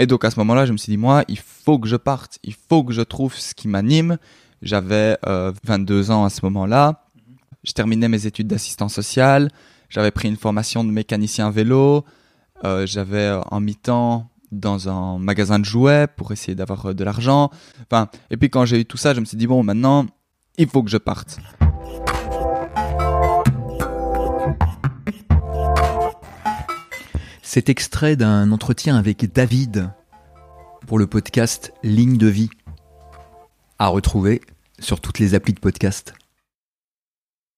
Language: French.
Et donc à ce moment-là, je me suis dit, moi, il faut que je parte, il faut que je trouve ce qui m'anime. J'avais euh, 22 ans à ce moment-là. Je terminais mes études d'assistant social. J'avais pris une formation de mécanicien vélo. Euh, j'avais euh, en mi-temps dans un magasin de jouets pour essayer d'avoir euh, de l'argent. Enfin, et puis quand j'ai eu tout ça, je me suis dit bon, maintenant, il faut que je parte. Cet extrait d'un entretien avec David pour le podcast Ligne de vie à retrouver sur toutes les applis de podcast.